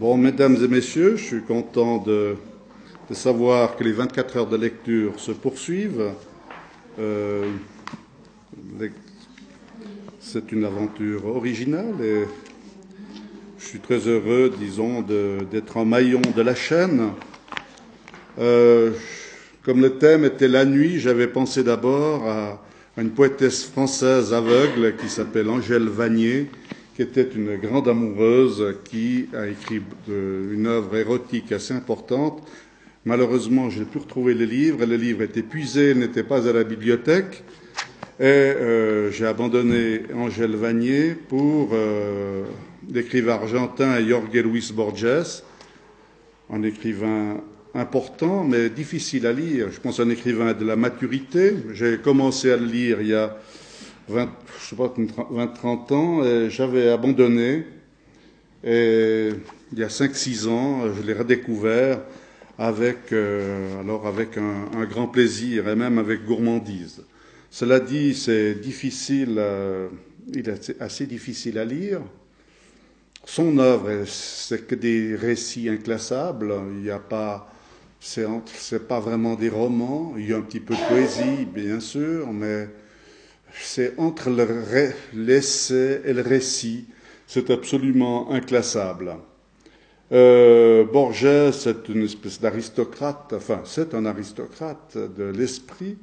Bon, mesdames et messieurs, je suis content de, savoir que les 24 heures de lecture se poursuivent. Euh, c'est une aventure originale et je suis très heureux, disons, d'être en maillon de la chaîne. Euh, comme le thème était la nuit, j'avais pensé d'abord à, à une poétesse française aveugle qui s'appelle Angèle Vanier, qui était une grande amoureuse qui a écrit une œuvre érotique assez importante. Malheureusement, je n'ai pu retrouver le livre. Le livre est épuisé, n'était pas à la bibliothèque. Et euh, j'ai abandonné Angèle Vanier pour euh, l'écrivain argentin Jorge Luis Borges, un écrivain important mais difficile à lire. Je pense un écrivain de la maturité. J'ai commencé à le lire il y a 20, je sais pas, 20-30 ans et j'avais abandonné. Et il y a 5-6 ans, je l'ai redécouvert avec, euh, alors avec un, grand plaisir et même avec gourmandise. Cela dit, c'est difficile, euh, il est assez- difficile à lire. Son œuvre, c'est que des récits inclassables. Il n'y a pas, c'est pas vraiment des romans. Il y a un petit peu de poésie, bien sûr, mais c'est entre l'essai et le récit. C'est absolument inclassable. Euh, Borges, c'est une espèce d'aristocrate, enfin, c'est un aristocrate de l'esprit,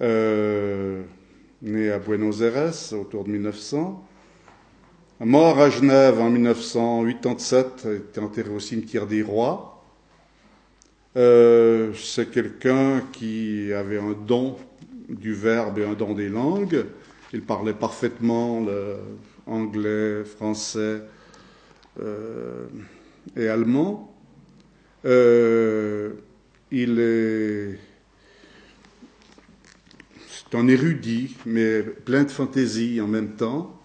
euh, né à Buenos Aires autour de 1900. Mort à Genève en 1987, était enterré au cimetière des Rois. Euh, c'est quelqu'un qui avait un don du verbe et don des langues. Il parlait parfaitement anglais, français euh, et allemand. Euh, il est c'est un érudit, mais plein de fantaisie en même temps.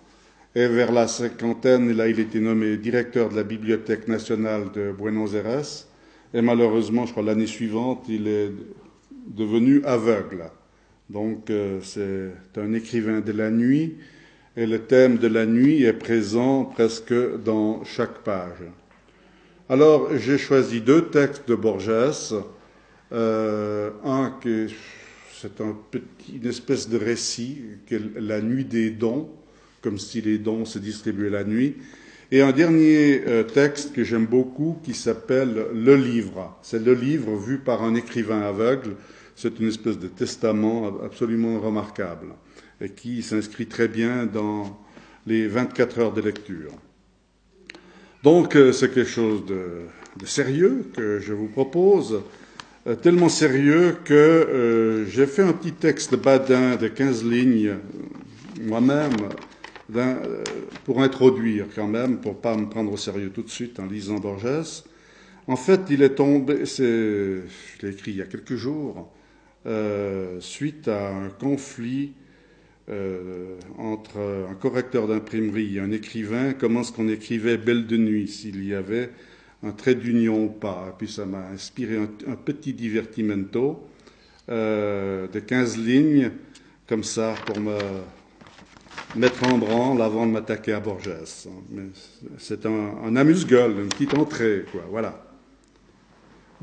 Et vers la cinquantaine, là, il était nommé directeur de la Bibliothèque nationale de Buenos Aires. Et malheureusement, je crois l'année suivante, il est devenu aveugle. Donc, euh, c'est un écrivain de la nuit. Et le thème de la nuit est présent presque dans chaque page. Alors, j'ai choisi deux textes de Borges. Euh, un que c'est une espèce de récit, qui la nuit des dons, comme si les dons se distribuaient la nuit. Et un dernier euh, texte que j'aime beaucoup qui s'appelle Le Livre. C'est le livre vu par un écrivain aveugle. C'est une espèce de testament absolument remarquable et qui s'inscrit très bien dans les 24 heures de lecture. Donc euh, c'est quelque chose de, sérieux que je vous propose, euh, tellement sérieux que euh, j'ai fait un petit texte badin de 15 lignes moi-même pour introduire quand même, pour pas me prendre au sérieux tout de suite en lisant Borges. En fait, il est tombé, je l'ai écrit il y a quelques jours, euh, suite à un conflit euh, entre un correcteur d'imprimerie et un écrivain, comment est-ce qu'on écrivait Belle de nuit, s'il y avait un trait d'union ou pas. Et puis ça m'a inspiré un, petit divertimento euh, de 15 lignes, comme ça, pour me mettre en branle avant de m'attaquer à Borges. C'est un, un amuse-gueule, une petite entrée, quoi, voilà.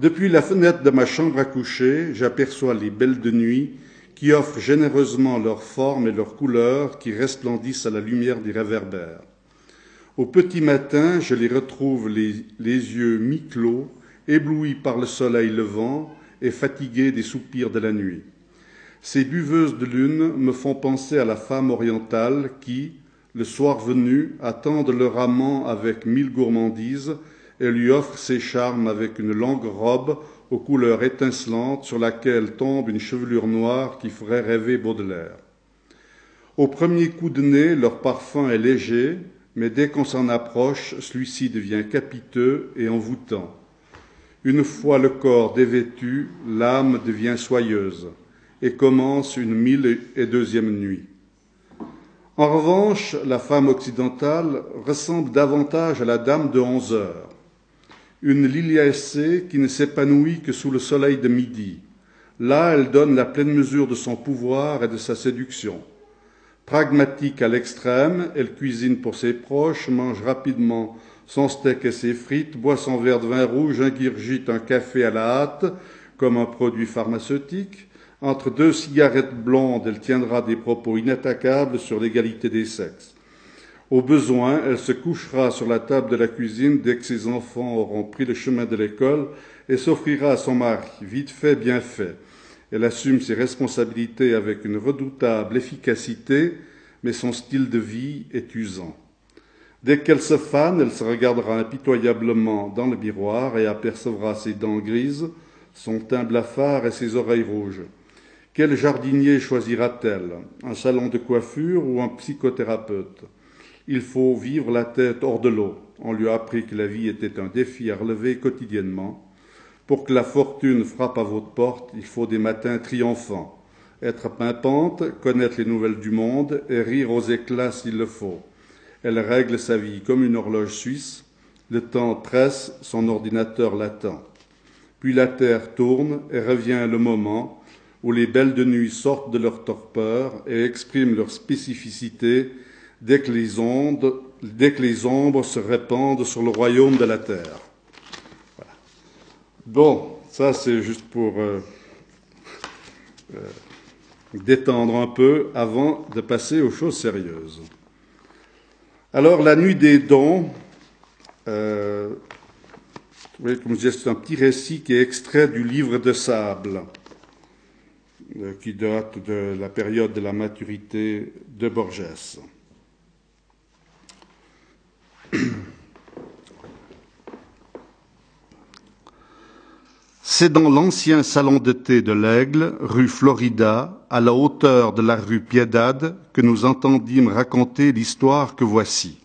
Depuis la fenêtre de ma chambre à coucher, j'aperçois les belles de nuit qui offrent généreusement leur forme et leur couleur qui resplendissent à la lumière des réverbères. Au petit matin, je les retrouve les, les yeux mi-clos, éblouis par le soleil levant et fatigués des soupirs de la nuit. Ces buveuses de lune me font penser à la femme orientale qui, le soir venu, attendent leur amant avec mille gourmandises et lui offre ses charmes avec une longue robe aux couleurs étincelantes sur laquelle tombe une chevelure noire qui ferait rêver Baudelaire. Au premier coup de nez, leur parfum est léger, mais dès qu'on s'en approche, celui-ci devient capiteux et envoûtant. Une fois le corps dévêtu, l'âme devient soyeuse et commence une mille et deuxième nuit. En revanche, la femme occidentale ressemble davantage à la dame de onze heures, une liliacée qui ne s'épanouit que sous le soleil de midi. Là, elle donne la pleine mesure de son pouvoir et de sa séduction. Pragmatique à l'extrême, elle cuisine pour ses proches, mange rapidement son steak et ses frites, boit son verre de vin rouge, ingurgite un café à la hâte, comme un produit pharmaceutique. Entre deux cigarettes blondes, elle tiendra des propos inattaquables sur l'égalité des sexes. Au besoin, elle se couchera sur la table de la cuisine dès que ses enfants auront pris le chemin de l'école et s'offrira à son mari, vite fait, bien fait. Elle assume ses responsabilités avec une redoutable efficacité, mais son style de vie est usant. Dès qu'elle se fane, elle se regardera impitoyablement dans le miroir et apercevra ses dents grises, son teint blafard et ses oreilles rouges. Quel jardinier choisira-t-elle? Un salon de coiffure ou un psychothérapeute? Il faut vivre la tête hors de l'eau. On lui a appris que la vie était un défi à relever quotidiennement. Pour que la fortune frappe à votre porte, il faut des matins triomphants. Être pimpante, connaître les nouvelles du monde et rire aux éclats s'il le faut. Elle règle sa vie comme une horloge suisse. Le temps presse, son ordinateur l'attend. Puis la terre tourne et revient le moment où les belles de nuit sortent de leur torpeur et expriment leur spécificité dès que les, ombres se répandent sur le royaume de la terre. Bon, ça c'est juste pour euh, euh, détendre un peu avant de passer aux choses sérieuses. Alors, la nuit des dons, euh, c'est un petit récit qui est extrait du livre de sable, qui date de la période de la maturité de Borges. C'est dans l'ancien salon de thé de l'Aigle, rue Florida, à la hauteur de la rue Piedade, que nous entendîmes raconter l'histoire que voici.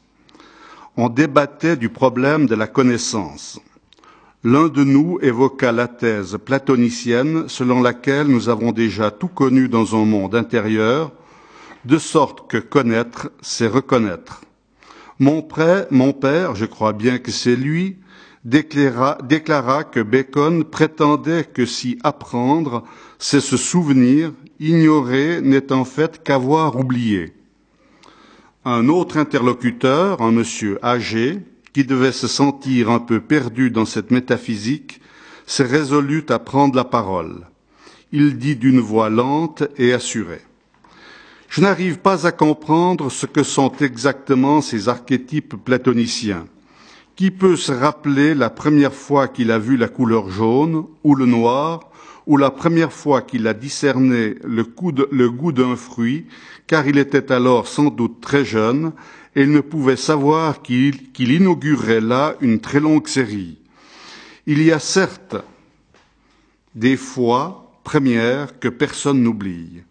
On débattait du problème de la connaissance. L'un de nous évoqua la thèse platonicienne selon laquelle nous avons déjà tout connu dans un monde intérieur, de sorte que connaître, c'est reconnaître. Mon, mon père, je crois bien que c'est lui, déclara, déclara que Bacon prétendait que si apprendre, c'est se souvenir, ignorer n'est en fait qu'avoir oublié. Un autre interlocuteur, un monsieur âgé, qui devait se sentir un peu perdu dans cette métaphysique, s'est résolu à prendre la parole. Il dit d'une voix lente et assurée. Je n'arrive pas à comprendre ce que sont exactement ces archétypes platoniciens. Qui peut se rappeler la première fois qu'il a vu la couleur jaune ou le noir, ou la première fois qu'il a discerné le, goût d'un fruit, car il était alors sans doute très jeune, et il ne pouvait savoir qu'il inaugurait là une très longue série. Il y a certes des fois premières que personne n'oublie.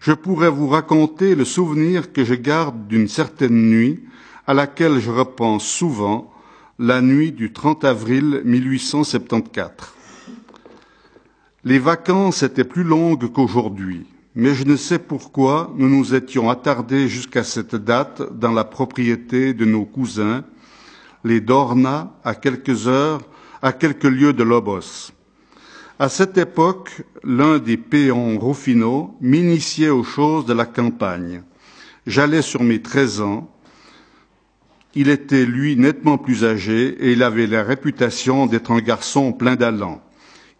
Je pourrais vous raconter le souvenir que je garde d'une certaine nuit à laquelle je repense souvent, la nuit du 30 avril 1874. Les vacances étaient plus longues qu'aujourd'hui, mais je ne sais pourquoi nous nous étions attardés jusqu'à cette date dans la propriété de nos cousins, les Dorna, à quelques heures, à quelques lieues de Lobos. À cette époque, l'un des péons Rufino m'initiait aux choses de la campagne. J'allais sur mes treize ans, il était, lui, nettement plus âgé et il avait la réputation d'être un garçon plein d'allant.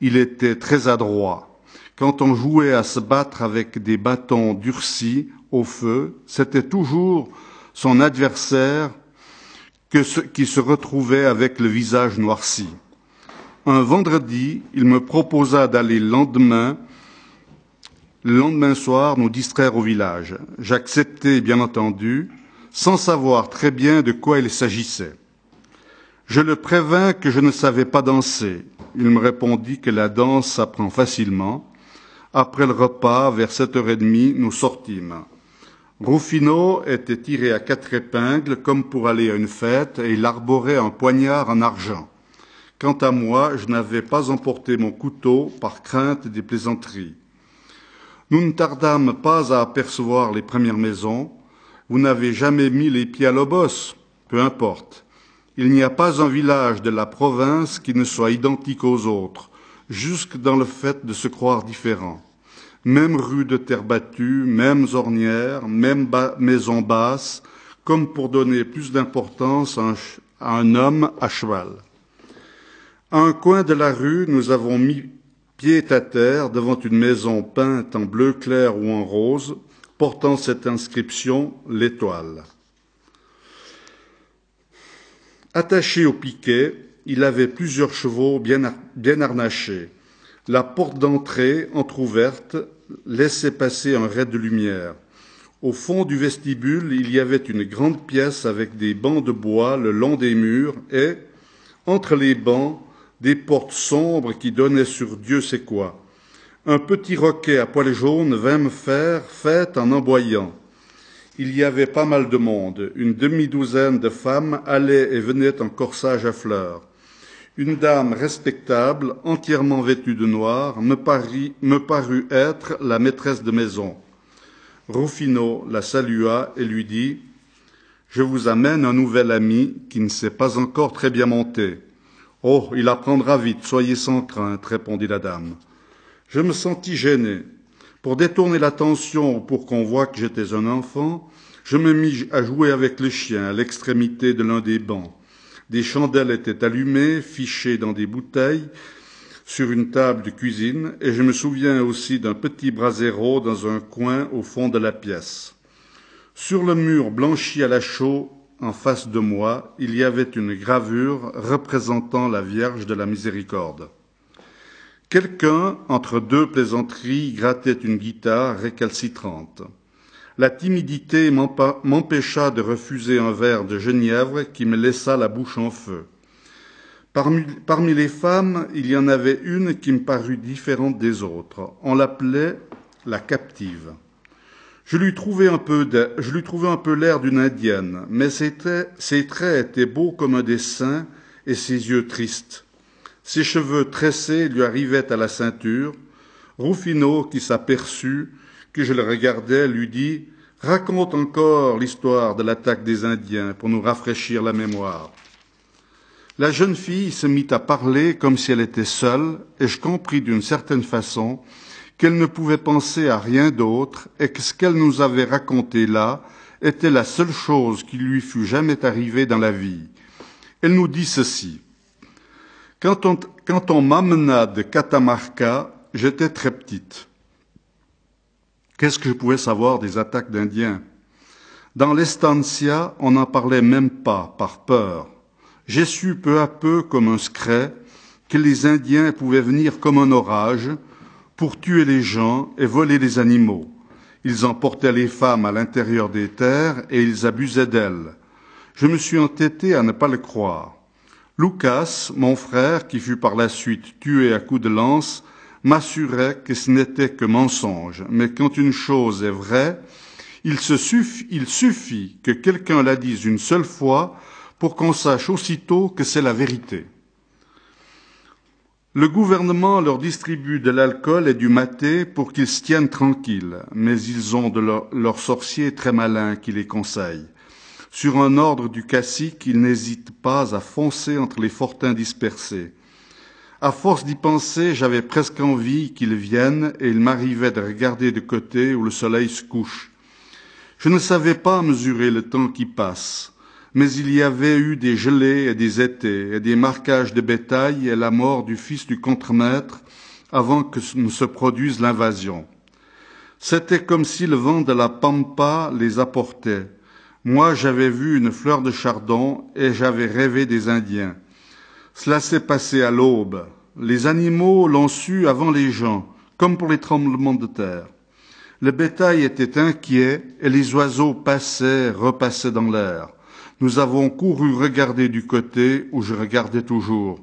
Il était très adroit. Quand on jouait à se battre avec des bâtons durcis au feu, c'était toujours son adversaire qui se retrouvait avec le visage noirci. Un vendredi, il me proposa d'aller le lendemain, le lendemain soir, nous distraire au village. J'acceptai, bien entendu, sans savoir très bien de quoi il s'agissait. Je le prévins que je ne savais pas danser. Il me répondit que la danse s'apprend facilement. Après le repas, vers sept heures et demie, nous sortîmes. Rufino était tiré à quatre épingles comme pour aller à une fête et il arborait un poignard en argent. Quant à moi, je n'avais pas emporté mon couteau par crainte des plaisanteries. Nous ne tardâmes pas à apercevoir les premières maisons. Vous n'avez jamais mis les pieds à Lobos Peu importe. Il n'y a pas un village de la province qui ne soit identique aux autres, jusque dans le fait de se croire différent. Même rue de terre battue, mêmes ornières, même maisons basses, comme pour donner plus d'importance à un homme à cheval. À un coin de la rue, nous avons mis pied à terre devant une maison peinte en bleu clair ou en rose, portant cette inscription L'étoile. Attaché au piquet, il avait plusieurs chevaux bien, harnachés. La porte d'entrée, entr'ouverte, laissait passer un ray de lumière. Au fond du vestibule, il y avait une grande pièce avec des bancs de bois le long des murs et, entre les bancs, des portes sombres qui donnaient sur Dieu sait quoi. Un petit roquet à poils jaunes vint me faire fête en emboyant. Il y avait pas mal de monde. Une demi-douzaine de femmes allaient et venaient en corsage à fleurs. Une dame respectable, entièrement vêtue de noir, me, me parut être la maîtresse de maison. Rufino la salua et lui dit Je vous amène un nouvel ami qui ne s'est pas encore très bien monté. Oh, il apprendra vite, soyez sans crainte, répondit la dame. Je me sentis gêné. Pour détourner l'attention ou pour qu'on voie que j'étais un enfant, je me mis à jouer avec le chien à l'extrémité de l'un des bancs. Des chandelles étaient allumées, fichées dans des bouteilles, sur une table de cuisine, et je me souviens aussi d'un petit brasero dans un coin au fond de la pièce. Sur le mur blanchi à la chaux, en face de moi, il y avait une gravure représentant la Vierge de la Miséricorde. Quelqu'un, entre deux plaisanteries, grattait une guitare récalcitrante. La timidité m'empêcha de refuser un verre de genièvre qui me laissa la bouche en feu. Parmi, les femmes, il y en avait une qui me parut différente des autres. On l'appelait la captive. Je lui trouvais un peu, je lui trouvais un peu l'air d'une indienne, mais ses traits, ses traits étaient beaux comme un dessin et ses yeux tristes. Ses cheveux tressés lui arrivaient à la ceinture. Rufino, qui s'aperçut que je le regardais, lui dit Raconte encore l'histoire de l'attaque des Indiens pour nous rafraîchir la mémoire. La jeune fille se mit à parler comme si elle était seule, et je compris d'une certaine façon qu'elle ne pouvait penser à rien d'autre et que ce qu'elle nous avait raconté là était la seule chose qui lui fût jamais arrivée dans la vie. Elle nous dit ceci. Quand on, quand on m'amena de Catamarca, j'étais très petite. Qu'est-ce que je pouvais savoir des attaques d'Indiens? Dans l'estancia, on n'en parlait même pas, par peur j'ai su peu à peu, comme un secret, que les Indiens pouvaient venir comme un orage pour tuer les gens et voler les animaux. Ils emportaient les femmes à l'intérieur des terres et ils abusaient d'elles. Je me suis entêté à ne pas le croire. Lucas, mon frère, qui fut par la suite tué à coups de lance, m'assurait que ce n'était que mensonge, mais quand une chose est vraie, il, suffit, il suffit que quelqu'un la dise une seule fois pour qu'on sache aussitôt que c'est la vérité. Le gouvernement leur distribue de l'alcool et du maté pour qu'ils se tiennent tranquilles, mais ils ont de leurs leur sorciers très malins qui les conseillent. Sur un ordre du cacique, ils n'hésitent pas à foncer entre les fortins dispersés. À force d'y penser, j'avais presque envie qu'ils viennent et il m'arrivait de regarder de côté où le soleil se couche. Je ne savais pas mesurer le temps qui passe mais il y avait eu des gelées et des étés, et des marquages de bétail et la mort du fils du contremaître avant que ne se produise l'invasion. C'était comme si le vent de la pampa les apportait. Moi, j'avais vu une fleur de chardon et j'avais rêvé des Indiens. Cela s'est passé à l'aube. Les animaux l'ont su avant les gens, comme pour les tremblements de terre. Le bétail était inquiet et les oiseaux passaient, repassaient dans l'air. Nous avons couru regarder du côté où je regardais toujours.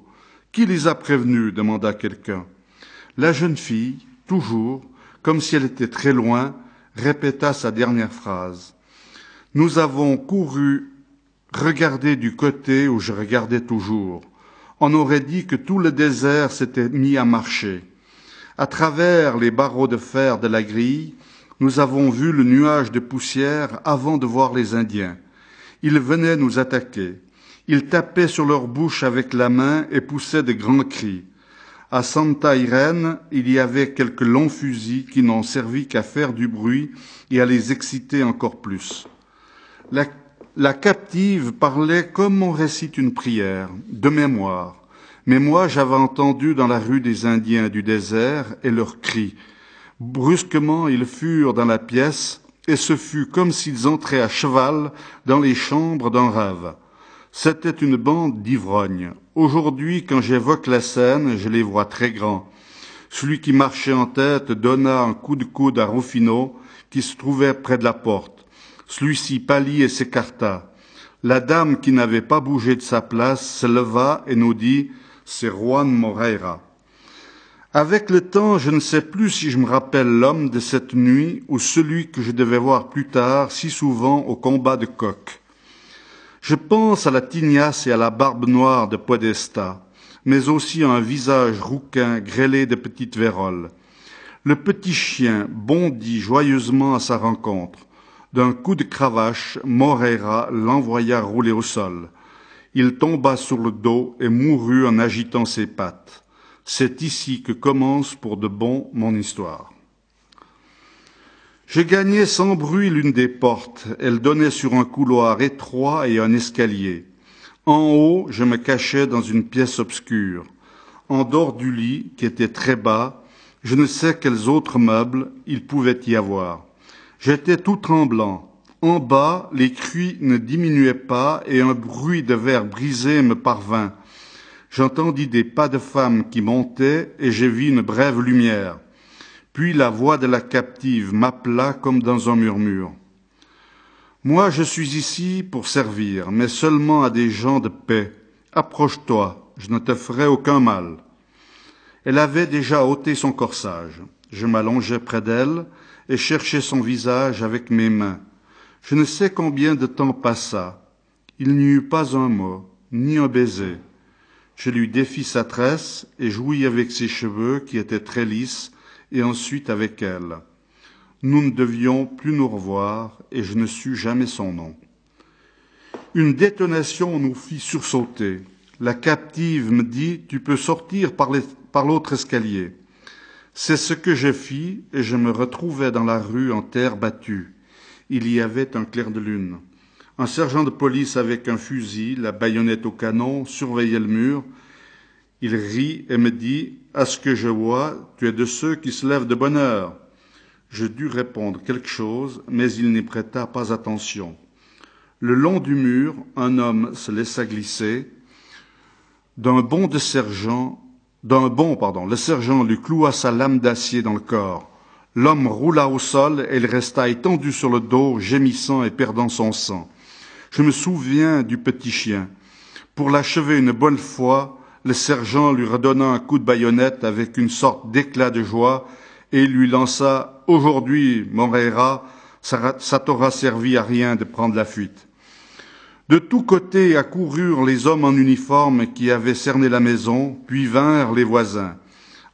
Qui les a prévenus? demanda quelqu'un. La jeune fille, toujours, comme si elle était très loin, répéta sa dernière phrase. Nous avons couru regarder du côté où je regardais toujours. On aurait dit que tout le désert s'était mis à marcher. À travers les barreaux de fer de la grille, nous avons vu le nuage de poussière avant de voir les Indiens. Ils venaient nous attaquer. Ils tapaient sur leur bouche avec la main et poussaient de grands cris. À Santa Irene, il y avait quelques longs fusils qui n'ont servi qu'à faire du bruit et à les exciter encore plus. La, La captive parlait comme on récite une prière, de mémoire. Mais moi, j'avais entendu dans la rue des Indiens du désert et leurs cris. Brusquement, ils furent dans la pièce, et ce fut comme s'ils entraient à cheval dans les chambres d'un rêve. C'était une bande d'ivrognes. Aujourd'hui, quand j'évoque la scène, je les vois très grands. Celui qui marchait en tête donna un coup de coude à Rufino, qui se trouvait près de la porte. Celui-ci pâlit et s'écarta. La dame qui n'avait pas bougé de sa place se leva et nous dit C'est Juan Moreira. Avec le temps, je ne sais plus si je me rappelle l'homme de cette nuit ou celui que je devais voir plus tard si souvent au combat de coq. Je pense à la tignasse et à la barbe noire de Podesta, mais aussi à un visage rouquin grêlé de petites véroles. Le petit chien bondit joyeusement à sa rencontre. D'un coup de cravache, Moreira l'envoya rouler au sol. Il tomba sur le dos et mourut en agitant ses pattes. C'est ici que commence pour de bon mon histoire. Je gagnai sans bruit l'une des portes. Elle donnait sur un couloir étroit et un escalier. En haut, je me cachais dans une pièce obscure. En dehors du lit, qui était très bas, je ne sais quels autres meubles il pouvait y avoir. J'étais tout tremblant. En bas, les cris ne diminuaient pas et un bruit de verre brisé me parvint. J'entendis des pas de femmes qui montaient et j'ai vu une brève lumière. Puis la voix de la captive m'appela comme dans un murmure. Moi, je suis ici pour servir, mais seulement à des gens de paix. Approche-toi, je ne te ferai aucun mal. Elle avait déjà ôté son corsage. Je m'allongeai près d'elle et cherchai son visage avec mes mains. Je ne sais combien de temps passa. Il n'y eut pas un mot, ni un baiser. Je lui défis sa tresse et jouis avec ses cheveux qui étaient très lisses et ensuite avec elle. Nous ne devions plus nous revoir et je ne sus jamais son nom. Une détonation nous fit sursauter. La captive me dit Tu peux sortir par l'autre escalier. C'est ce que je fis et je me retrouvai dans la rue en terre battue. Il y avait un clair de lune. Un sergent de police avec un fusil, la baïonnette au canon, surveillait le mur il rit et me dit À ce que je vois, tu es de ceux qui se lèvent de bonne heure. Je dus répondre quelque chose, mais il n'y prêta pas attention. Le long du mur, un homme se laissa glisser. D'un bond de sergent, d'un bond, pardon, le sergent lui cloua sa lame d'acier dans le corps. L'homme roula au sol et il resta étendu sur le dos, gémissant et perdant son sang. Je me souviens du petit chien. Pour l'achever une bonne fois, le sergent lui redonna un coup de baïonnette avec une sorte d'éclat de joie et lui lança Aujourd'hui, Moreira, ça t'aura servi à rien de prendre la fuite. De tous côtés accoururent les hommes en uniforme qui avaient cerné la maison, puis vinrent les voisins.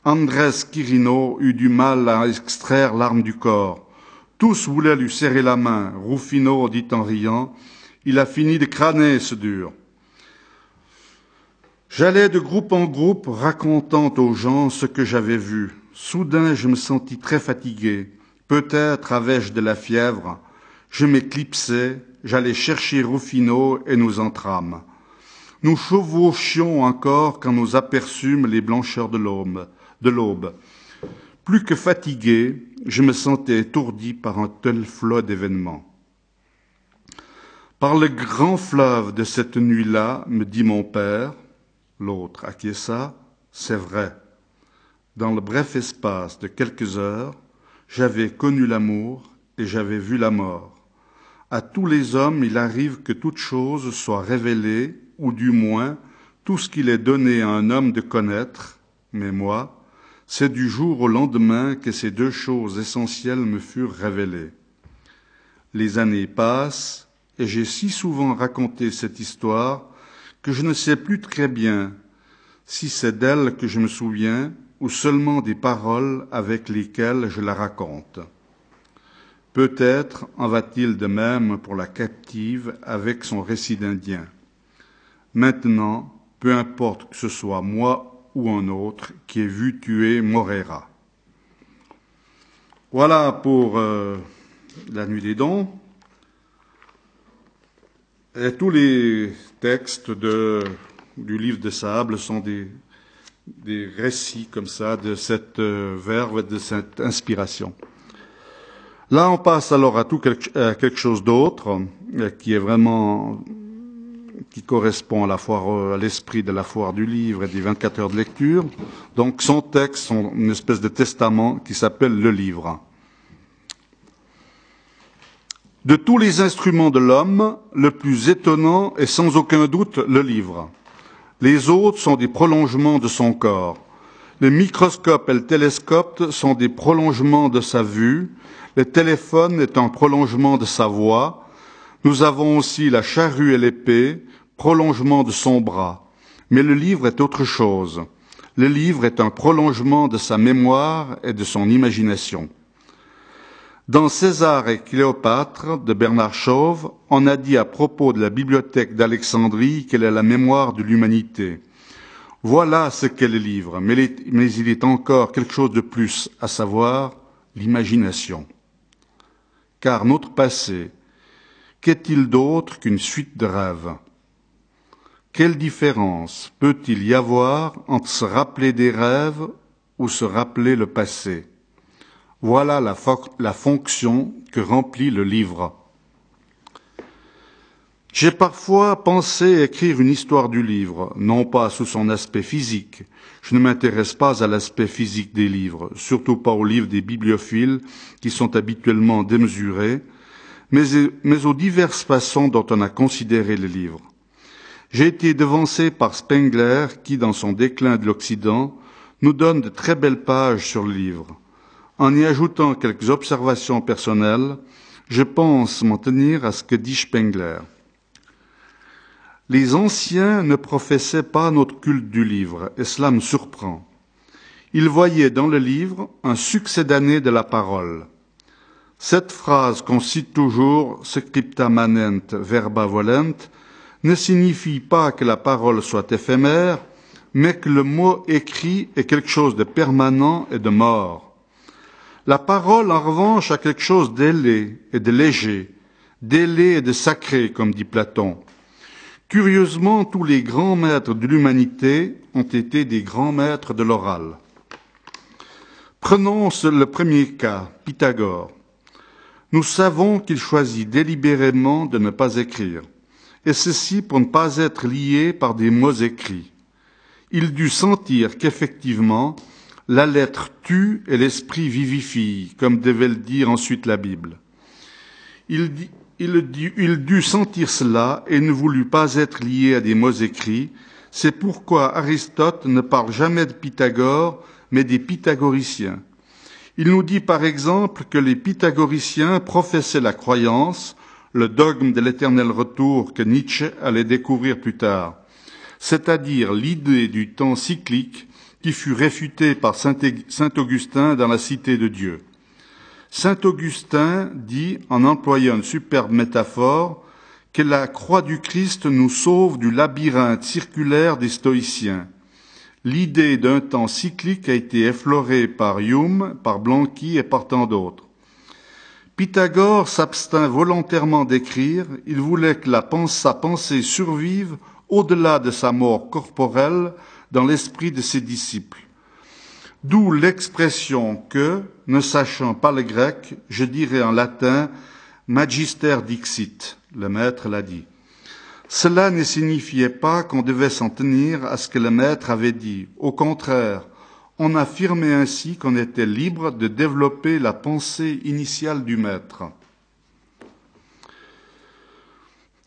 Andrés Quirino eut du mal à extraire l'arme du corps. Tous voulaient lui serrer la main. Rufino dit en riant Il a fini de crâner ce dur. J'allais de groupe en groupe racontant aux gens ce que j'avais vu. Soudain, je me sentis très fatigué. Peut-être avais-je de la fièvre. Je m'éclipsais, j'allais chercher Rufino et nous entrâmes. Nous chevauchions encore quand nous aperçûmes les blancheurs de l'aube. De l'aube. Plus que fatigué, je me sentais étourdi par un tel flot d'événements. Par le grand fleuve de cette nuit-là, me dit mon père, L'autre acquiesça, c'est vrai. Dans le bref espace de quelques heures, j'avais connu l'amour et j'avais vu la mort. À tous les hommes, il arrive que toute chose soit révélée, ou du moins tout ce qu'il est donné à un homme de connaître, mais moi, c'est du jour au lendemain que ces deux choses essentielles me furent révélées. Les années passent, et j'ai si souvent raconté cette histoire que je ne sais plus très bien si c'est d'elle que je me souviens ou seulement des paroles avec lesquelles je la raconte. Peut-être en va-t-il de même pour la captive avec son récit d'Indien. Maintenant, peu importe que ce soit moi ou un autre qui ait vu tuer Morera. Voilà pour euh, la nuit des dons. Tous les textes du livre de Sable sont des, des récits comme ça de cette euh, verve, de cette inspiration. Là, on passe alors à tout quelque, à quelque chose d'autre euh, qui est vraiment qui correspond à la foire, à l'esprit de la foire du livre et des 24 heures de lecture. Donc, son texte, son, une espèce de testament qui s'appelle le livre. De tous les instruments de l'homme, le plus étonnant est sans aucun doute le livre. Les autres sont des prolongements de son corps. Le microscope et le télescope sont des prolongements de sa vue. Le téléphone est un prolongement de sa voix. Nous avons aussi la charrue et l'épée, prolongement de son bras. Mais le livre est autre chose. Le livre est un prolongement de sa mémoire et de son imagination. Dans César et Cléopâtre de Bernard Chauve, on a dit à propos de la bibliothèque d'Alexandrie qu'elle est la mémoire de l'humanité. Voilà ce qu'est le livre, mais, il est encore quelque chose de plus, à savoir l'imagination. Car notre passé, qu'est-il d'autre qu'une suite de rêves? Quelle différence peut-il y avoir entre se rappeler des rêves ou se rappeler le passé? Voilà la, fonction que remplit le livre. J'ai parfois pensé écrire une histoire du livre, non pas sous son aspect physique. Je ne m'intéresse pas à l'aspect physique des livres, surtout pas aux livres des bibliophiles qui sont habituellement démesurés, mais, mais aux diverses façons dont on a considéré les livres. J'ai été devancé par Spengler qui, dans son déclin de l'Occident, nous donne de très belles pages sur le livre. En y ajoutant quelques observations personnelles, je pense m'en tenir à ce que dit Spengler. Les anciens ne professaient pas notre culte du livre, et cela me surprend. Ils voyaient dans le livre un succédané de la parole. Cette phrase qu'on cite toujours, scripta manent verba volent, ne signifie pas que la parole soit éphémère, mais que le mot écrit est quelque chose de permanent et de mort. La parole, en revanche, a quelque chose d'ailé et de léger, d'ailé et de sacré, comme dit Platon. Curieusement, tous les grands maîtres de l'humanité ont été des grands maîtres de l'oral. Prenons le premier cas, Pythagore. Nous savons qu'il choisit délibérément de ne pas écrire, et ceci pour ne pas être lié par des mots écrits. Il dut sentir qu'effectivement, la lettre tue et l'esprit vivifie, comme devait le dire ensuite la Bible. Il, dut sentir cela et ne voulut pas être lié à des mots écrits. C'est pourquoi Aristote ne parle jamais de Pythagore, mais des pythagoriciens. Il nous dit par exemple que les pythagoriciens professaient la croyance, le dogme de l'éternel retour que Nietzsche allait découvrir plus tard, c'est-à-dire l'idée du temps cyclique qui fut réfuté par Saint Augustin dans la Cité de Dieu. Saint Augustin dit, en employant une superbe métaphore, que la croix du Christ nous sauve du labyrinthe circulaire des stoïciens. L'idée d'un temps cyclique a été effleurée par Hume, par Blanqui et par tant d'autres. Pythagore s'abstint volontairement d'écrire, il voulait que sa pensée survive au-delà de sa mort corporelle dans l'esprit de ses disciples. D'où l'expression que, ne sachant pas le grec, je dirais en latin magister dixit, le maître l'a dit. Cela ne signifiait pas qu'on devait s'en tenir à ce que le maître avait dit. Au contraire, on affirmait ainsi qu'on était libre de développer la pensée initiale du maître.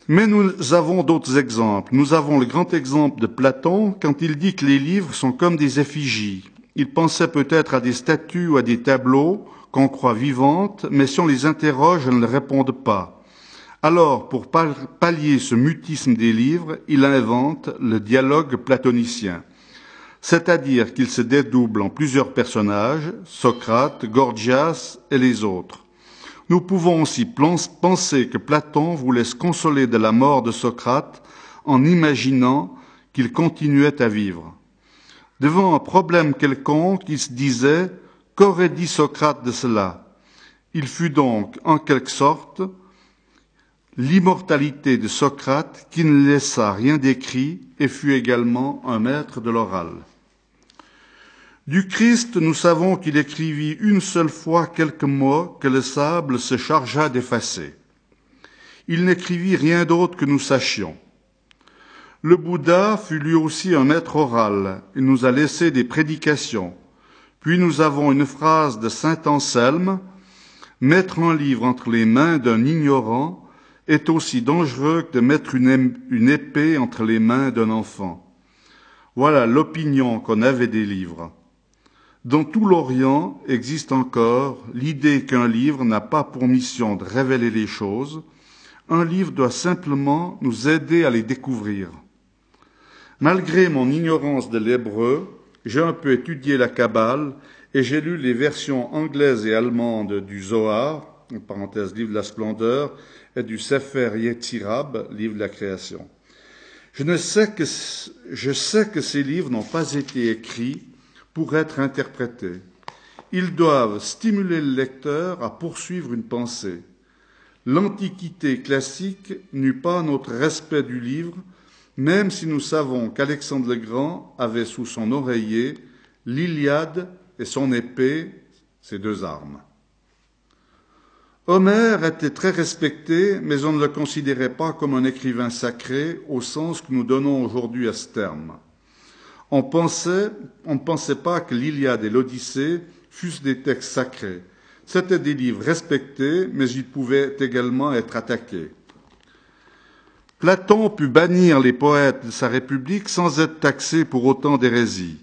Mais nous avons d'autres exemples. Nous avons le grand exemple de Platon quand il dit que les livres sont comme des effigies. Il pensait peut-être à des statues ou à des tableaux qu'on croit vivantes, mais si on les interroge, elles ne répondent pas. Alors, pour pallier ce mutisme des livres, il invente le dialogue platonicien. C'est-à-dire qu'il se dédouble en plusieurs personnages, Socrate, Gorgias et les autres. Nous pouvons aussi penser que Platon voulait se consoler de la mort de Socrate en imaginant qu'il continuait à vivre. Devant un problème quelconque, il se disait Qu'aurait dit Socrate de cela? Il fut donc, en quelque sorte, l'immortalité de Socrate qui ne laissa rien d'écrit et fut également un maître de l'oral. Du Christ, nous savons qu'il écrivit une seule fois quelques mots que le sable se chargea d'effacer. Il n'écrivit rien d'autre que nous sachions. Le Bouddha fut lui aussi un maître oral. Il nous a laissé des prédications. Puis nous avons une phrase de saint Anselme Mettre un livre entre les mains d'un ignorant est aussi dangereux que de mettre une épée entre les mains d'un enfant. Voilà l'opinion qu'on avait des livres. Dans tout l'Orient existe encore l'idée qu'un livre n'a pas pour mission de révéler les choses, un livre doit simplement nous aider à les découvrir. Malgré mon ignorance de l'hébreu, j'ai un peu étudié la Kabbale et j'ai lu les versions anglaises et allemandes du Zohar, en parenthèse livre de la splendeur, et du Sefer Yetzirab, livre de la création. Je, ne sais que, je sais que ces livres n'ont pas été écrits pour être interprétés. Ils doivent stimuler le lecteur à poursuivre une pensée. L'Antiquité classique n'eut pas notre respect du livre, même si nous savons qu'Alexandre le Grand avait sous son oreiller l'Iliade et son épée, ses deux armes. Homère était très respecté, mais on ne le considérait pas comme un écrivain sacré au sens que nous donnons aujourd'hui à ce terme. On ne pensait pas que l'Iliade et l'Odyssée fussent des textes sacrés. C'étaient des livres respectés, mais ils pouvaient également être attaqués. Platon put bannir les poètes de sa République sans être taxé pour autant d'hérésie.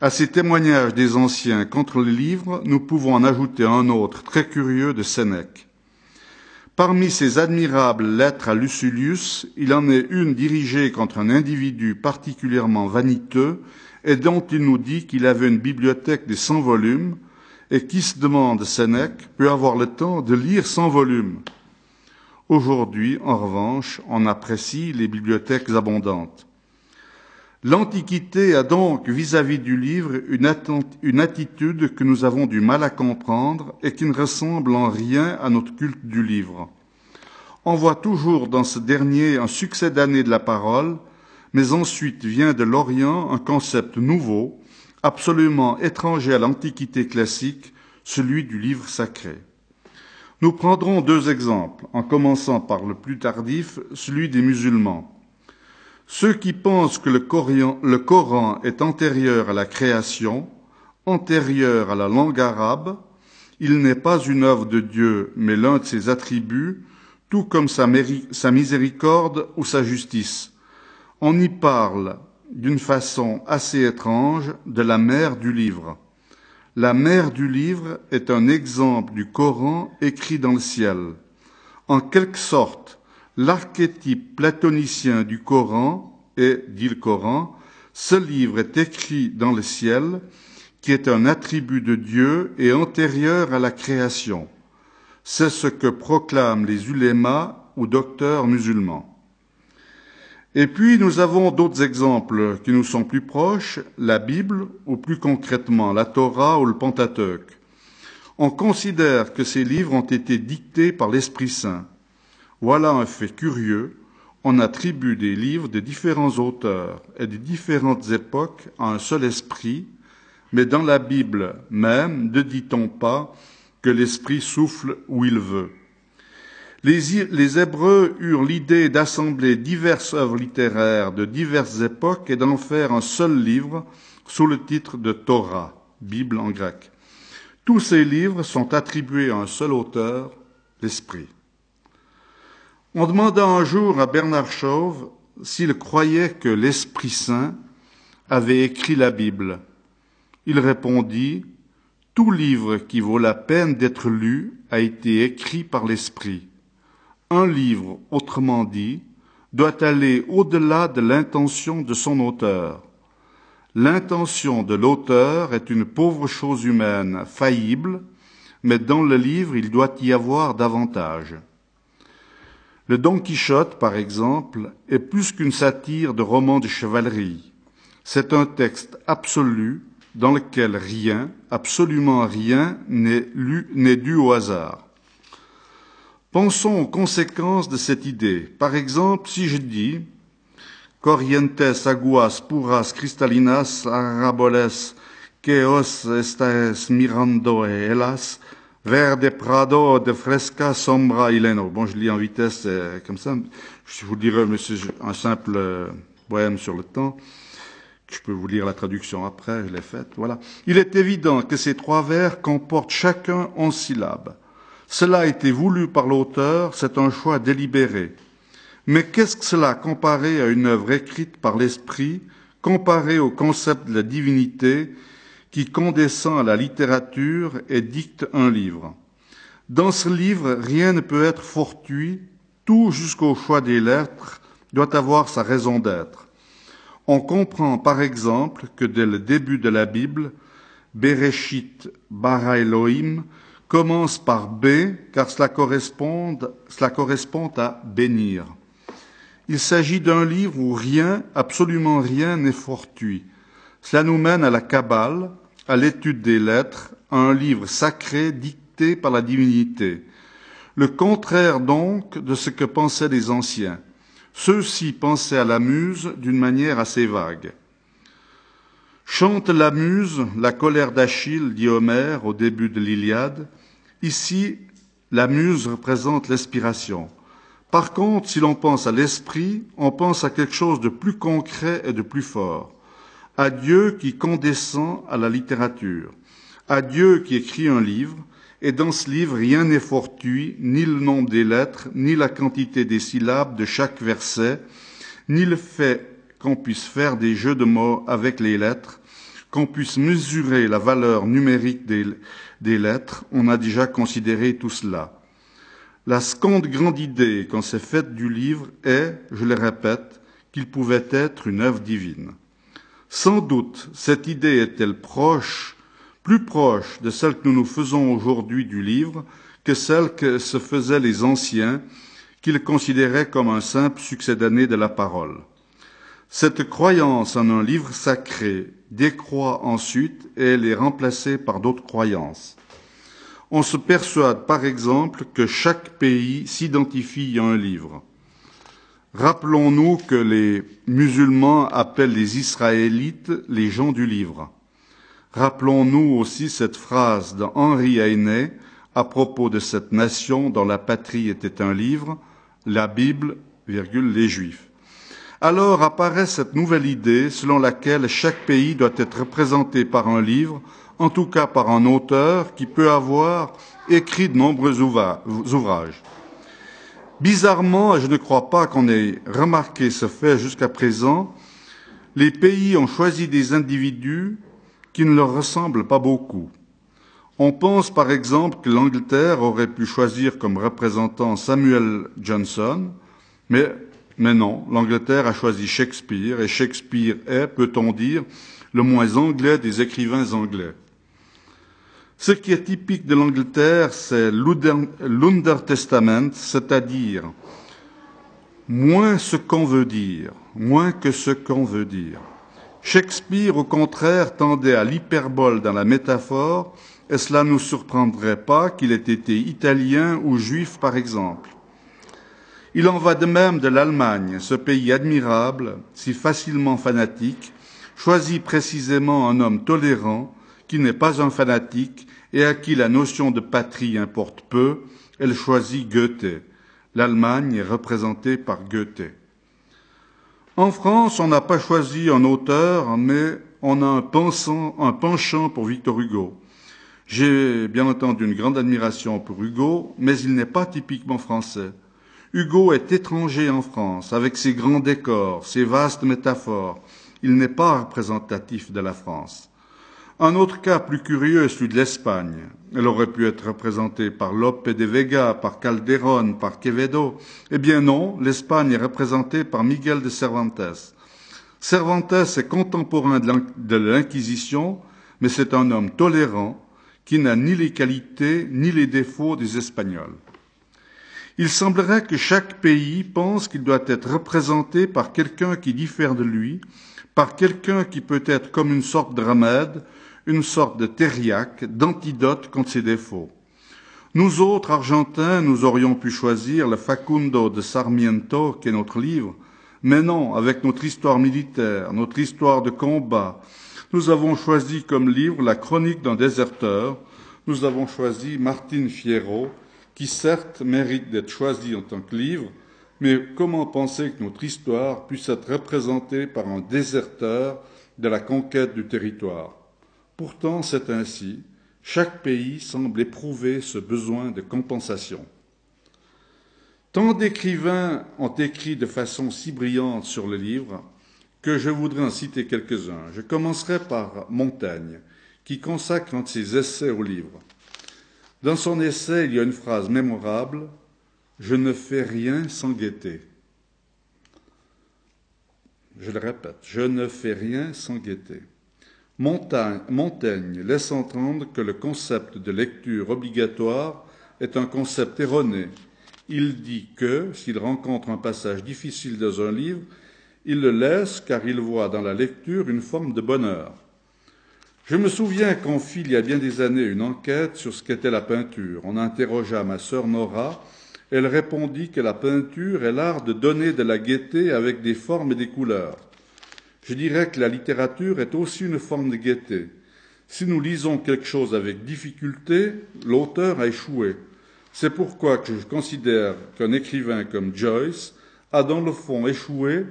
À ces témoignages des anciens contre les livres, nous pouvons en ajouter un autre très curieux de Sénèque. Parmi ces admirables lettres à Lucilius, il en est une dirigée contre un individu particulièrement vaniteux et dont il nous dit qu'il avait une bibliothèque de cent volumes et qui se demande, Sénèque, peut avoir le temps de lire cent volumes. Aujourd'hui, en revanche, on apprécie les bibliothèques abondantes. L'Antiquité a donc vis-à-vis du livre une, une, attitude que nous avons du mal à comprendre et qui ne ressemble en rien à notre culte du livre. On voit toujours dans ce dernier un succès d'année de la parole, mais ensuite vient de l'Orient un concept nouveau, absolument étranger à l'Antiquité classique, celui du livre sacré. Nous prendrons deux exemples, en commençant par le plus tardif, celui des musulmans. Ceux qui pensent que le Coran, est antérieur à la création, antérieur à la langue arabe, il n'est pas une œuvre de Dieu, mais l'un de ses attributs, tout comme sa, sa miséricorde ou sa justice. On y parle d'une façon assez étrange de la mère du livre. La mère du livre est un exemple du Coran écrit dans le ciel. En quelque sorte, l'archétype platonicien du Coran est, dit le Coran, ce livre est écrit dans le ciel, qui est un attribut de Dieu et antérieur à la création. C'est ce que proclament les ulémas ou docteurs musulmans. Et puis nous avons d'autres exemples qui nous sont plus proches, la Bible ou plus concrètement la Torah ou le Pentateuque. On considère que ces livres ont été dictés par l'Esprit Saint. Voilà un fait curieux. On attribue des livres de différents auteurs et de différentes époques à un seul esprit, mais dans la Bible même ne dit-on pas que l'esprit souffle où il veut. Les, les Hébreux eurent l'idée d'assembler diverses œuvres littéraires de diverses époques et d'en faire un seul livre sous le titre de Torah, Bible en grec. Tous ces livres sont attribués à un seul auteur, l'Esprit. On demanda un jour à Bernard Chauve s'il croyait que l'Esprit Saint avait écrit la Bible. Il répondit Tout livre qui vaut la peine d'être lu a été écrit par l'Esprit. Un livre, autrement dit, doit aller au-delà de l'intention de son auteur. L'intention de l'auteur est une pauvre chose humaine, faillible, mais dans le livre il doit y avoir davantage. Le Don Quichotte, par exemple, est plus qu'une satire de roman de chevalerie. C'est un texte absolu dans lequel rien, absolument rien, n'est dû au hasard. Pensons aux conséquences de cette idée. Par exemple, si je dis Corrientes aguas puras cristalinas araboles que os estáis mirando elas verde prado de fresca sombra ileno. Bon, je lis en vitesse comme ça. Je vous dirai monsieur, un simple euh, poème sur le temps. Je peux vous lire la traduction après, je l'ai faite. Voilà. Il est évident que ces trois vers comportent chacun onze syllabes. Cela a été voulu par l'auteur, c'est un choix délibéré. Mais qu'est-ce que cela comparé à une œuvre écrite par l'Esprit, comparé au concept de la divinité qui condescend à la littérature et dicte un livre Dans ce livre, rien ne peut être fortuit, tout jusqu'au choix des lettres doit avoir sa raison d'être. On comprend par exemple que dès le début de la Bible, Bereshit bara Elohim commence par B car cela correspond, cela correspond à bénir. Il s'agit d'un livre où rien, absolument rien n'est fortuit. Cela nous mène à la Kabbale, à l'étude des lettres, à un livre sacré dicté par la divinité. Le contraire donc de ce que pensaient les anciens. Ceux-ci pensaient à la muse d'une manière assez vague. Chante la muse, la colère d'Achille, dit Homère au début de l'Iliade. Ici, la muse représente l'inspiration. Par contre, si l'on pense à l'esprit, on pense à quelque chose de plus concret et de plus fort, à Dieu qui condescend à la littérature, à Dieu qui écrit un livre, et dans ce livre rien n'est fortuit, ni le nombre des lettres, ni la quantité des syllabes de chaque verset, ni le fait qu'on puisse faire des jeux de mots avec les lettres, qu'on puisse mesurer la valeur numérique des, des lettres, on a déjà considéré tout cela. La seconde grande idée qu'on s'est faite du livre est, je le répète, qu'il pouvait être une œuvre divine. Sans doute, cette idée est-elle proche, plus proche de celle que nous nous faisons aujourd'hui du livre que celle que se faisaient les anciens, qu'ils considéraient comme un simple succédané de la parole. Cette croyance en un livre sacré décroît ensuite et elle est remplacée par d'autres croyances. On se persuade par exemple que chaque pays s'identifie à un livre. Rappelons-nous que les musulmans appellent les Israélites les gens du livre. Rappelons-nous aussi cette phrase d'Henri Heine à propos de cette nation dont la patrie était un livre, la Bible, virgule, les Juifs. Alors apparaît cette nouvelle idée selon laquelle chaque pays doit être représenté par un livre en tout cas par un auteur qui peut avoir écrit de nombreux ouvrages. Bizarrement, et je ne crois pas qu'on ait remarqué ce fait jusqu'à présent, les pays ont choisi des individus qui ne leur ressemblent pas beaucoup. On pense par exemple que l'Angleterre aurait pu choisir comme représentant Samuel Johnson, mais, mais non, l'Angleterre a choisi Shakespeare, et Shakespeare est, peut-on dire, le moins anglais des écrivains anglais. Ce qui est typique de l'Angleterre, c'est l'Undertestament, c'est-à-dire moins ce qu'on veut dire, moins que ce qu'on veut dire. Shakespeare, au contraire, tendait à l'hyperbole dans la métaphore, et cela ne nous surprendrait pas qu'il ait été italien ou juif, par exemple. Il en va de même de l'Allemagne, ce pays admirable, si facilement fanatique, choisit précisément un homme tolérant, qui n'est pas un fanatique et à qui la notion de patrie importe peu, elle choisit Goethe. L'Allemagne est représentée par Goethe. En France, on n'a pas choisi un auteur, mais on a un, pensant, un penchant pour Victor Hugo. J'ai bien entendu une grande admiration pour Hugo, mais il n'est pas typiquement français. Hugo est étranger en France, avec ses grands décors, ses vastes métaphores. Il n'est pas représentatif de la France. Un autre cas plus curieux est celui de l'Espagne. Elle aurait pu être représentée par Lope de Vega, par Calderón, par Quevedo. Eh bien non, l'Espagne est représentée par Miguel de Cervantes. Cervantes est contemporain de l'Inquisition, mais c'est un homme tolérant qui n'a ni les qualités ni les défauts des Espagnols. Il semblerait que chaque pays pense qu'il doit être représenté par quelqu'un qui diffère de lui, par quelqu'un qui peut être comme une sorte de remède, une sorte de thériaque, d'antidote contre ses défauts. Nous autres Argentins, nous aurions pu choisir le Facundo de Sarmiento, qui est notre livre, mais non, avec notre histoire militaire, notre histoire de combat, nous avons choisi comme livre la chronique d'un déserteur, nous avons choisi Martine Fierro, qui certes mérite d'être choisi en tant que livre, mais comment penser que notre histoire puisse être représentée par un déserteur de la conquête du territoire? Pourtant, c'est ainsi. Chaque pays semble éprouver ce besoin de compensation. Tant d'écrivains ont écrit de façon si brillante sur le livre que je voudrais en citer quelques-uns. Je commencerai par Montaigne, qui consacre un de ses essais au livre. Dans son essai, il y a une phrase mémorable Je ne fais rien sans gaieté. Je le répète, je ne fais rien sans gaieté. Montaigne laisse entendre que le concept de lecture obligatoire est un concept erroné. Il dit que, s'il rencontre un passage difficile dans un livre, il le laisse car il voit dans la lecture une forme de bonheur. Je me souviens qu'on fit il y a bien des années une enquête sur ce qu'était la peinture. On interrogea ma sœur Nora. Elle répondit que la peinture est l'art de donner de la gaieté avec des formes et des couleurs. Je dirais que la littérature est aussi une forme de gaieté. Si nous lisons quelque chose avec difficulté, l'auteur a échoué. C'est pourquoi je considère qu'un écrivain comme Joyce a dans le fond échoué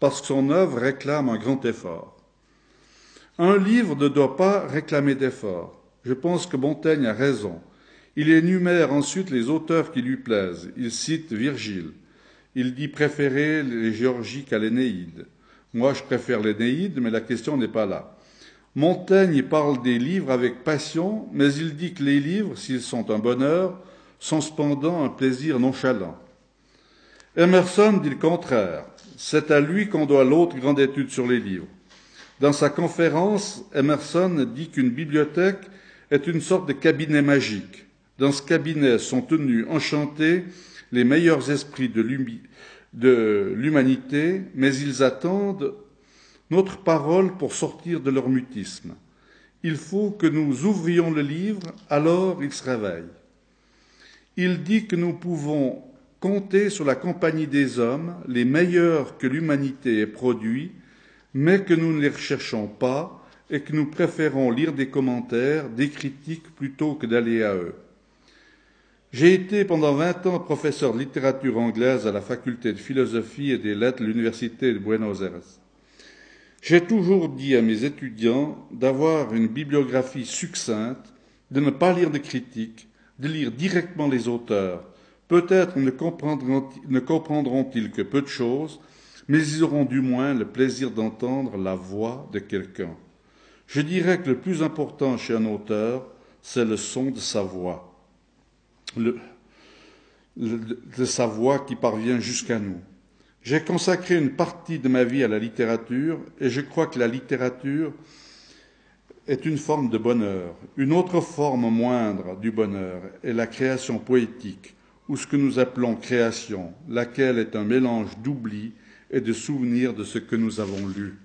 parce que son œuvre réclame un grand effort. Un livre ne doit pas réclamer d'effort. Je pense que Montaigne a raison. Il énumère ensuite les auteurs qui lui plaisent. Il cite Virgile. Il dit préférer les Géorgiques à l'Énéide. Moi, je préfère l'Énéide, mais la question n'est pas là. Montaigne parle des livres avec passion, mais il dit que les livres, s'ils sont un bonheur, sont cependant un plaisir nonchalant. Emerson dit le contraire. C'est à lui qu'on doit l'autre grande étude sur les livres. Dans sa conférence, Emerson dit qu'une bibliothèque est une sorte de cabinet magique. Dans ce cabinet sont tenus enchantés les meilleurs esprits de de l'humanité, mais ils attendent notre parole pour sortir de leur mutisme. Il faut que nous ouvrions le livre, alors il se réveille. Il dit que nous pouvons compter sur la compagnie des hommes, les meilleurs que l'humanité ait produits, mais que nous ne les recherchons pas et que nous préférons lire des commentaires, des critiques plutôt que d'aller à eux. J'ai été pendant vingt ans professeur de littérature anglaise à la faculté de philosophie et des lettres de l'université de Buenos Aires. J'ai toujours dit à mes étudiants d'avoir une bibliographie succincte, de ne pas lire de critiques, de lire directement les auteurs. Peut-être ne comprendront-ils que peu de choses, mais ils auront du moins le plaisir d'entendre la voix de quelqu'un. Je dirais que le plus important chez un auteur, c'est le son de sa voix de sa voix qui parvient jusqu'à nous. J'ai consacré une partie de ma vie à la littérature et je crois que la littérature est une forme de bonheur. Une autre forme moindre du bonheur est la création poétique, ou ce que nous appelons création, laquelle est un mélange d'oubli et de souvenirs de ce que nous avons lu.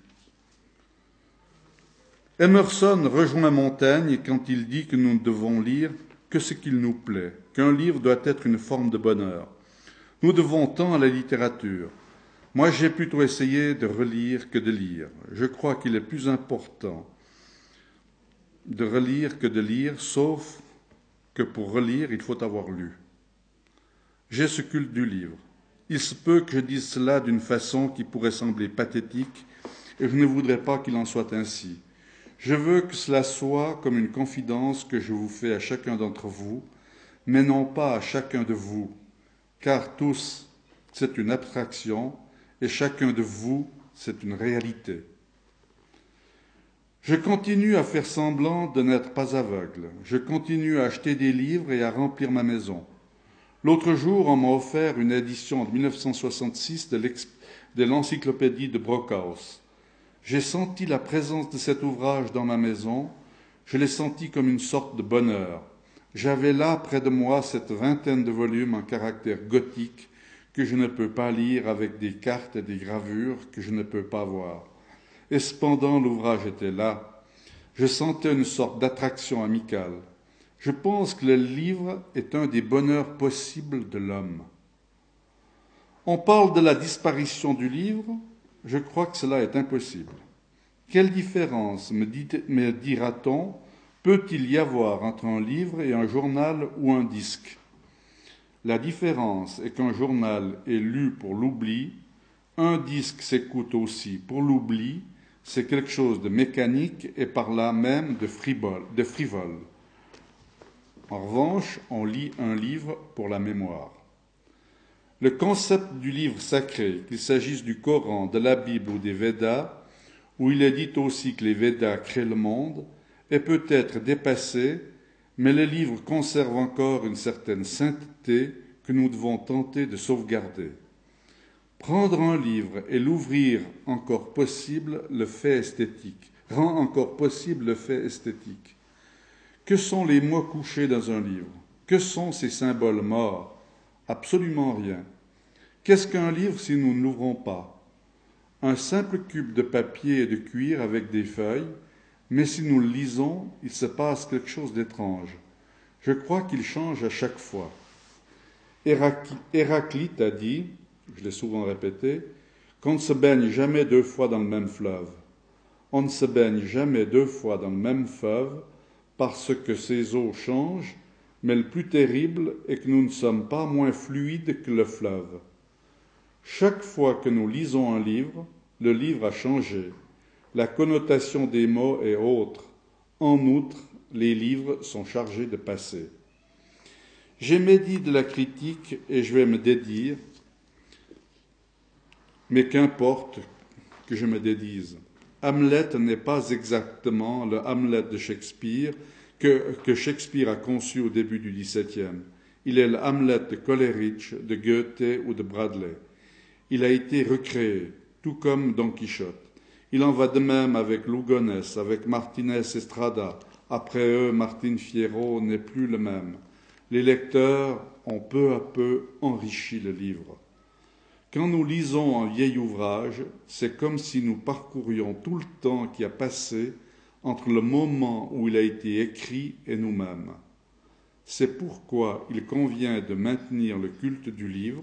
Emerson rejoint Montaigne quand il dit que nous devons lire que ce qu'il nous plaît, qu'un livre doit être une forme de bonheur. Nous devons tant à la littérature. Moi, j'ai plutôt essayé de relire que de lire. Je crois qu'il est plus important de relire que de lire, sauf que pour relire, il faut avoir lu. J'ai ce culte du livre. Il se peut que je dise cela d'une façon qui pourrait sembler pathétique, et je ne voudrais pas qu'il en soit ainsi. Je veux que cela soit comme une confidence que je vous fais à chacun d'entre vous, mais non pas à chacun de vous, car tous, c'est une abstraction, et chacun de vous, c'est une réalité. Je continue à faire semblant de n'être pas aveugle. Je continue à acheter des livres et à remplir ma maison. L'autre jour, on m'a offert une édition de 1966 de l'encyclopédie de Brockhaus. J'ai senti la présence de cet ouvrage dans ma maison, je l'ai senti comme une sorte de bonheur. J'avais là près de moi cette vingtaine de volumes en caractère gothique que je ne peux pas lire avec des cartes et des gravures que je ne peux pas voir. Et cependant l'ouvrage était là. Je sentais une sorte d'attraction amicale. Je pense que le livre est un des bonheurs possibles de l'homme. On parle de la disparition du livre, je crois que cela est impossible. Quelle différence, me, dira-t-on, peut-il y avoir entre un livre et un journal ou un disque? La différence est qu'un journal est lu pour l'oubli, un disque s'écoute aussi pour l'oubli, c'est quelque chose de mécanique et par là même. De frivole. En revanche, on lit un livre pour la mémoire. Le concept du livre sacré, qu'il s'agisse du Coran, de la Bible ou des Védas, où il est dit aussi que les Védas créent le monde, est peut-être dépassé, mais les livres conservent encore une certaine sainteté que nous devons tenter de sauvegarder. Prendre un livre et l'ouvrir encore possible le fait esthétique, rend encore possible le fait esthétique. Que sont les mots couchés dans un livre? Que sont ces symboles morts? Absolument rien. Qu'est-ce qu'un livre si nous ne l'ouvrons pas? Un simple cube de papier et de cuir avec des feuilles, mais si nous le lisons, il se passe quelque chose d'étrange. Je crois qu'il change à chaque fois. Héraclite a dit, je l'ai souvent répété, qu'on ne se baigne jamais deux fois dans le même fleuve. On ne se baigne jamais deux fois dans le même fleuve parce que ces eaux changent mais le plus terrible est que nous ne sommes pas moins fluides que le fleuve. Chaque fois que nous lisons un livre, le livre a changé. La connotation des mots est autre. En outre, les livres sont chargés de passé. J'ai médit de la critique et je vais me dédire, mais qu'importe que je me dédise. Hamlet n'est pas exactement le Hamlet de Shakespeare, que, Shakespeare a conçu au début du XVIIe. Il est le Hamlet de Coleridge, de Goethe ou de Bradley. Il a été recréé, tout comme Don Quichotte. Il en va de même avec Lugones, avec Martinez Estrada. Après eux, Martin Fierro n'est plus le même. Les lecteurs ont peu à peu enrichi le livre. Quand nous lisons un vieil ouvrage, c'est comme si nous parcourions tout le temps qui a passé entre le moment où il a été écrit et nous-mêmes. C'est pourquoi il convient de maintenir le culte du livre.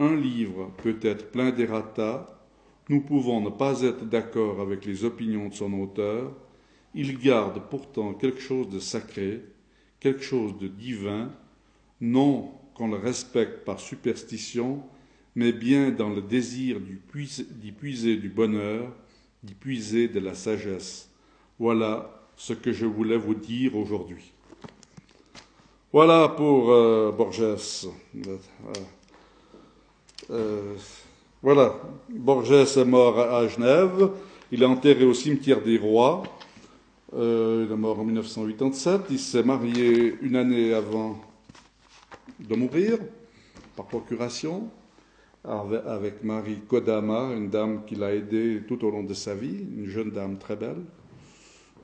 Un livre peut être plein d'errata, nous pouvons ne pas être d'accord avec les opinions de son auteur, il garde pourtant quelque chose de sacré, quelque chose de divin, non qu'on le respecte par superstition, mais bien dans le désir d'y puiser du bonheur, d'y puiser de la sagesse. Voilà ce que je voulais vous dire aujourd'hui. Voilà pour euh, Borges. Euh, euh, voilà, Borges est mort à Genève. Il est enterré au cimetière des Rois. il est mort en 1987. Il s'est marié une année avant de mourir, par procuration, avec Marie Kodama, une dame qui l'a aidé tout au long de sa vie, une jeune dame très belle.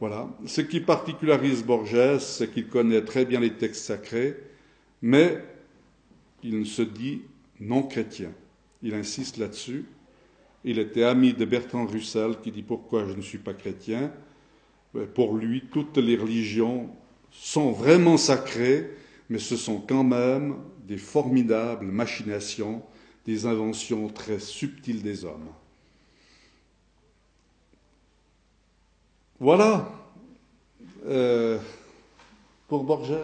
Voilà. Ce qui particularise Borges, c'est qu'il connaît très bien les textes sacrés, mais il se dit non chrétien. Il insiste là-dessus. Il était ami de Bertrand Russell qui dit pourquoi je ne suis pas chrétien. Pour lui, toutes les religions sont vraiment sacrées, mais ce sont quand même des formidables machinations, des inventions très subtiles des hommes. Voilà euh, pour Borges.